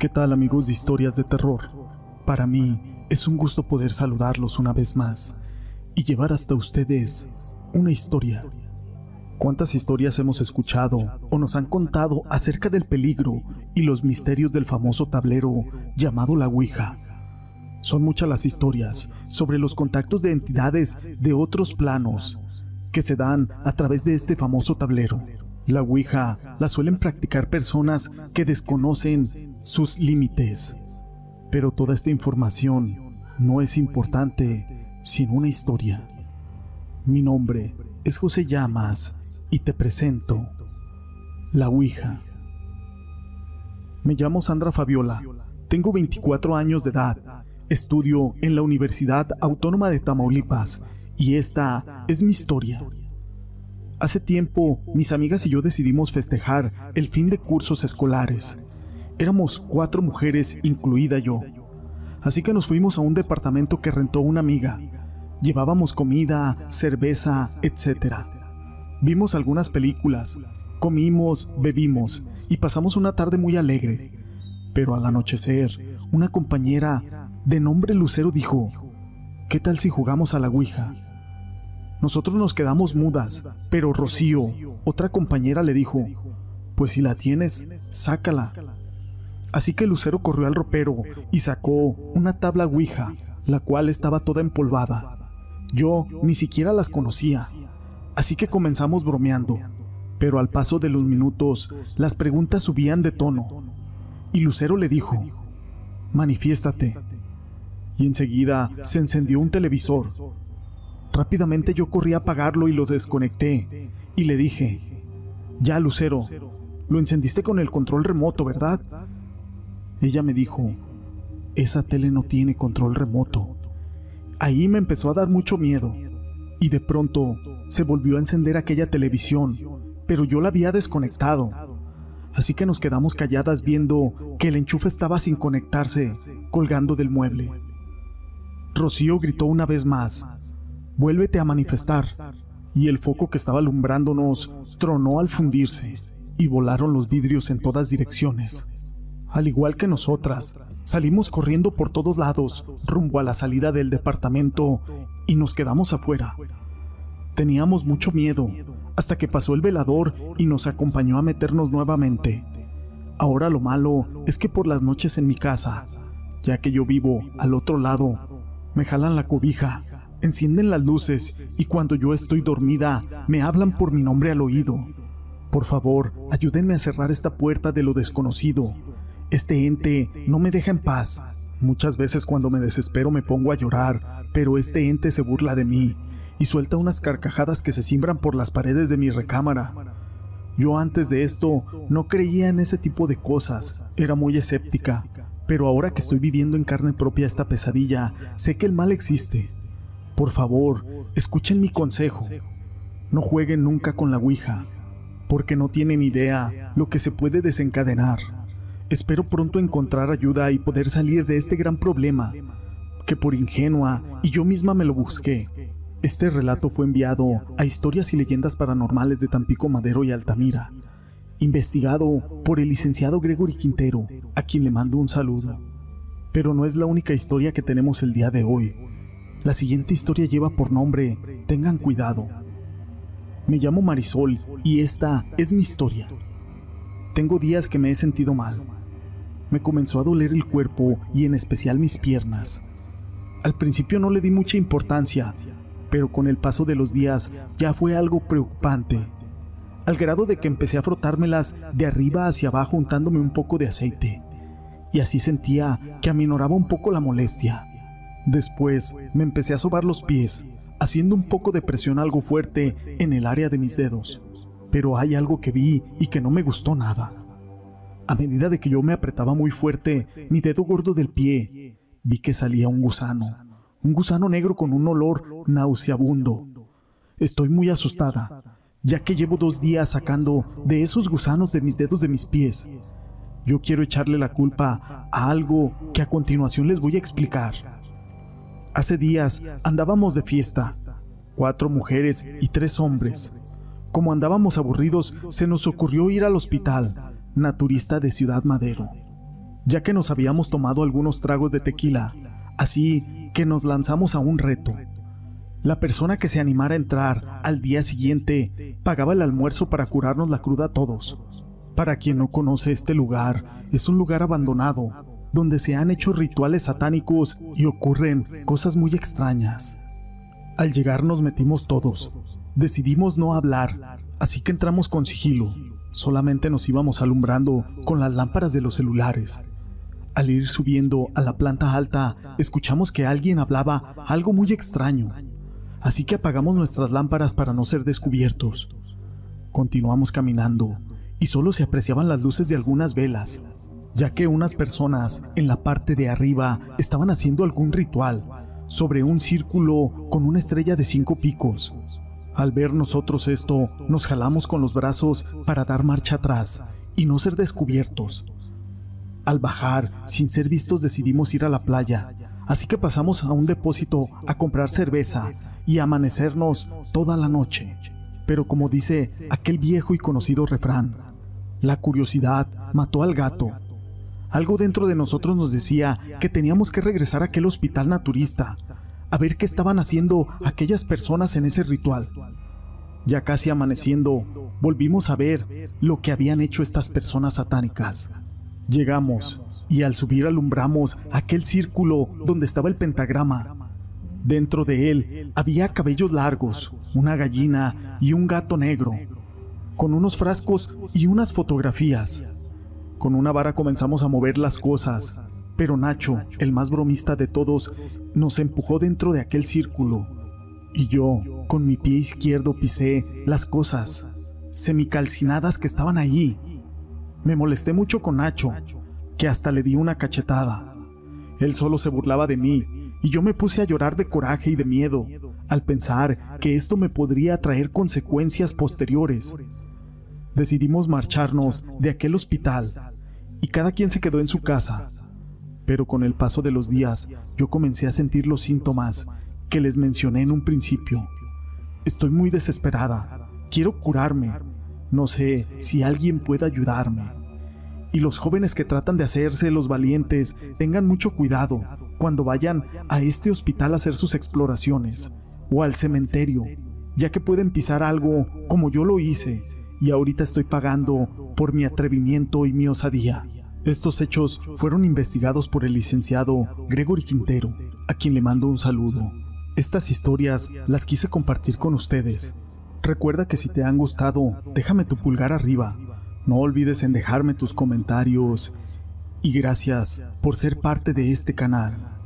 ¿Qué tal amigos de historias de terror? Para mí es un gusto poder saludarlos una vez más y llevar hasta ustedes una historia. ¿Cuántas historias hemos escuchado o nos han contado acerca del peligro y los misterios del famoso tablero llamado la Ouija? Son muchas las historias sobre los contactos de entidades de otros planos que se dan a través de este famoso tablero. La Ouija la suelen practicar personas que desconocen sus límites. Pero toda esta información no es importante sin una historia. Mi nombre es José Llamas y te presento La Ouija. Me llamo Sandra Fabiola, tengo 24 años de edad, estudio en la Universidad Autónoma de Tamaulipas y esta es mi historia. Hace tiempo, mis amigas y yo decidimos festejar el fin de cursos escolares. Éramos cuatro mujeres, incluida yo. Así que nos fuimos a un departamento que rentó una amiga. Llevábamos comida, cerveza, etc. Vimos algunas películas, comimos, bebimos y pasamos una tarde muy alegre. Pero al anochecer, una compañera de nombre Lucero dijo, ¿qué tal si jugamos a la Ouija? Nosotros nos quedamos mudas, pero Rocío, otra compañera, le dijo, pues si la tienes, sácala. Así que Lucero corrió al ropero y sacó una tabla Ouija, la cual estaba toda empolvada. Yo ni siquiera las conocía, así que comenzamos bromeando, pero al paso de los minutos las preguntas subían de tono, y Lucero le dijo, manifiéstate. Y enseguida se encendió un televisor, Rápidamente yo corrí a apagarlo y lo desconecté y le dije, ya Lucero, lo encendiste con el control remoto, ¿verdad? Ella me dijo, esa tele no tiene control remoto. Ahí me empezó a dar mucho miedo y de pronto se volvió a encender aquella televisión, pero yo la había desconectado. Así que nos quedamos calladas viendo que el enchufe estaba sin conectarse, colgando del mueble. Rocío gritó una vez más, vuélvete a manifestar. Y el foco que estaba alumbrándonos tronó al fundirse y volaron los vidrios en todas direcciones. Al igual que nosotras, salimos corriendo por todos lados rumbo a la salida del departamento y nos quedamos afuera. Teníamos mucho miedo hasta que pasó el velador y nos acompañó a meternos nuevamente. Ahora lo malo es que por las noches en mi casa, ya que yo vivo al otro lado, me jalan la cobija encienden las luces y cuando yo estoy dormida me hablan por mi nombre al oído. Por favor, ayúdenme a cerrar esta puerta de lo desconocido. Este ente no me deja en paz. Muchas veces cuando me desespero me pongo a llorar, pero este ente se burla de mí y suelta unas carcajadas que se simbran por las paredes de mi recámara. Yo antes de esto no creía en ese tipo de cosas, era muy escéptica, pero ahora que estoy viviendo en carne propia esta pesadilla, sé que el mal existe por favor, escuchen mi consejo. No jueguen nunca con la Ouija, porque no tienen idea lo que se puede desencadenar. Espero pronto encontrar ayuda y poder salir de este gran problema, que por ingenua y yo misma me lo busqué. Este relato fue enviado a Historias y Leyendas Paranormales de Tampico Madero y Altamira, investigado por el licenciado Gregory Quintero, a quien le mando un saludo. Pero no es la única historia que tenemos el día de hoy. La siguiente historia lleva por nombre Tengan cuidado. Me llamo Marisol y esta es mi historia. Tengo días que me he sentido mal. Me comenzó a doler el cuerpo y en especial mis piernas. Al principio no le di mucha importancia, pero con el paso de los días ya fue algo preocupante, al grado de que empecé a frotármelas de arriba hacia abajo untándome un poco de aceite, y así sentía que aminoraba un poco la molestia. Después me empecé a sobar los pies, haciendo un poco de presión algo fuerte en el área de mis dedos. Pero hay algo que vi y que no me gustó nada. A medida de que yo me apretaba muy fuerte mi dedo gordo del pie, vi que salía un gusano, un gusano negro con un olor nauseabundo. Estoy muy asustada, ya que llevo dos días sacando de esos gusanos de mis dedos de mis pies. Yo quiero echarle la culpa a algo que a continuación les voy a explicar. Hace días andábamos de fiesta, cuatro mujeres y tres hombres. Como andábamos aburridos, se nos ocurrió ir al hospital, naturista de Ciudad Madero. ya que nos habíamos tomado algunos tragos de tequila, así que nos lanzamos a un reto. La persona que se animara a entrar al día siguiente pagaba el almuerzo para curarnos la cruda a todos. Para quien no conoce este lugar, es un lugar abandonado, donde se han hecho rituales satánicos y ocurren cosas muy extrañas. Al llegar nos metimos todos. Decidimos no hablar, así que entramos con sigilo. Solamente nos íbamos alumbrando con las lámparas de los celulares. Al ir subiendo a la planta alta, escuchamos que alguien hablaba algo muy extraño así que apagamos nuestras lámparas para no ser descubiertos. Continuamos caminando y solo se apreciaban las luces de algunas velas, ya que unas personas en la parte de arriba estaban haciendo algún ritual sobre un círculo con una estrella de cinco picos. Al ver nosotros esto, nos jalamos con los brazos para dar marcha atrás y no ser descubiertos. Al bajar, sin ser vistos, decidimos ir a la playa Así que pasamos a un depósito a comprar cerveza y amanecernos toda la noche. Pero como dice aquel viejo y conocido refrán, la curiosidad mató al gato. Algo dentro de nosotros nos decía que teníamos que regresar a aquel hospital naturista, a ver qué estaban haciendo aquellas personas en ese ritual. Ya casi amaneciendo, volvimos a ver lo que habían hecho estas personas satánicas. Llegamos y al subir alumbramos aquel círculo donde estaba el pentagrama. Dentro de él había cabellos largos, una gallina y un gato negro, con unos frascos y unas fotografías. Con una vara comenzamos a mover las cosas, pero Nacho, el más bromista de todos, nos empujó dentro de aquel círculo. Y yo, con mi pie izquierdo, pisé las cosas semicalcinadas que estaban allí me molesté mucho con Nacho, que hasta le di una cachetada. Él solo se burlaba de mí y yo me puse a llorar de coraje y de miedo al pensar que esto me podría traer consecuencias posteriores. Decidimos marcharnos de aquel hospital y cada quien se quedó en su casa. Pero con el paso de los días yo comencé a sentir los síntomas que les mencioné en un principio. Estoy muy desesperada. Quiero curarme, no sé si alguien puede ayudarme. Y los jóvenes que tratan de hacerse los valientes, tengan mucho cuidado cuando vayan a este hospital a hacer sus exploraciones o al cementerio, ya que pueden pisar algo como yo lo hice y ahorita estoy pagando por mi atrevimiento y mi osadía. Estos hechos fueron investigados por el licenciado Gregory Quintero, a quien le mando un saludo. Estas historias las quise compartir con ustedes, Recuerda que si te han gustado, déjame tu pulgar arriba. No olvides en dejarme tus comentarios. Y gracias por ser parte de este canal.